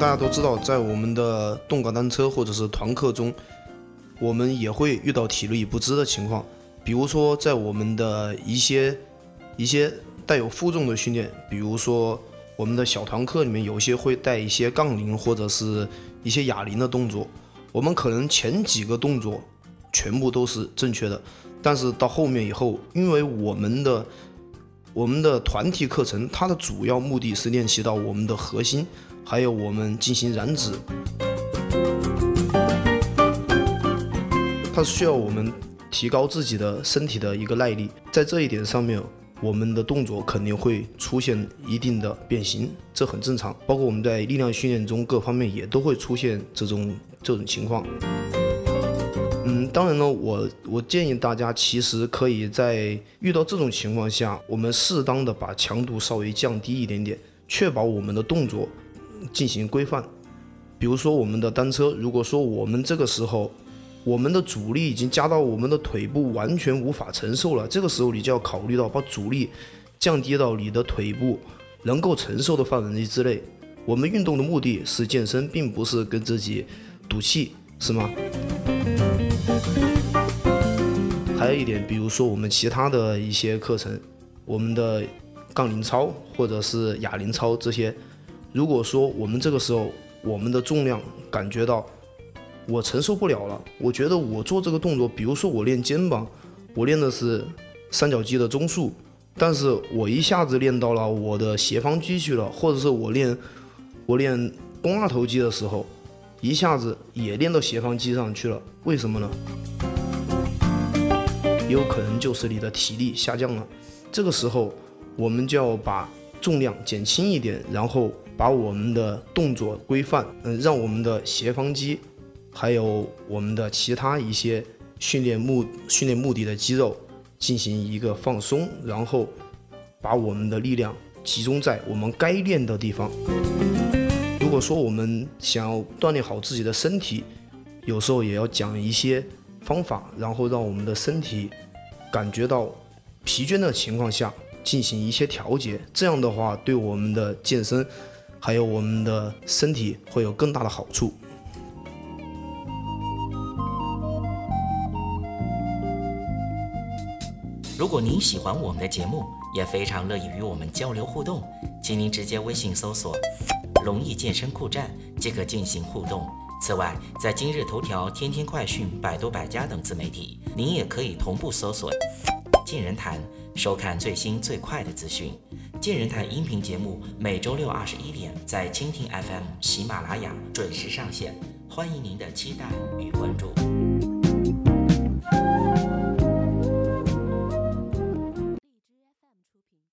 大家都知道，在我们的动感单车或者是团课中，我们也会遇到体力不支的情况。比如说，在我们的一些一些带有负重的训练，比如说我们的小团课里面，有些会带一些杠铃或者是一些哑铃的动作。我们可能前几个动作全部都是正确的，但是到后面以后，因为我们的我们的团体课程，它的主要目的是练习到我们的核心。还有我们进行燃脂，它是需要我们提高自己的身体的一个耐力，在这一点上面，我们的动作肯定会出现一定的变形，这很正常。包括我们在力量训练中，各方面也都会出现这种这种情况。嗯，当然呢，我我建议大家其实可以在遇到这种情况下，我们适当的把强度稍微降低一点点，确保我们的动作。进行规范，比如说我们的单车，如果说我们这个时候我们的阻力已经加到我们的腿部完全无法承受了，这个时候你就要考虑到把阻力降低到你的腿部能够承受的范围之内。我们运动的目的是健身，并不是跟自己赌气，是吗？还有一点，比如说我们其他的一些课程，我们的杠铃操或者是哑铃操这些。如果说我们这个时候我们的重量感觉到我承受不了了，我觉得我做这个动作，比如说我练肩膀，我练的是三角肌的中束，但是我一下子练到了我的斜方肌去了，或者是我练我练肱二头肌的时候，一下子也练到斜方肌上去了，为什么呢？有可能就是你的体力下降了，这个时候我们就要把重量减轻一点，然后。把我们的动作规范，嗯，让我们的斜方肌，还有我们的其他一些训练目训练目的的肌肉进行一个放松，然后把我们的力量集中在我们该练的地方。如果说我们想要锻炼好自己的身体，有时候也要讲一些方法，然后让我们的身体感觉到疲倦的情况下进行一些调节，这样的话对我们的健身。还有我们的身体会有更大的好处。如果您喜欢我们的节目，也非常乐意与我们交流互动，请您直接微信搜索“龙易健身酷站”即可进行互动。此外，在今日头条、天天快讯、百度百家等自媒体，您也可以同步搜索“健人谈”，收看最新最快的资讯。健人谈音频节目每周六二十一点在蜻蜓 FM、喜马拉雅准时上线，欢迎您的期待与关注。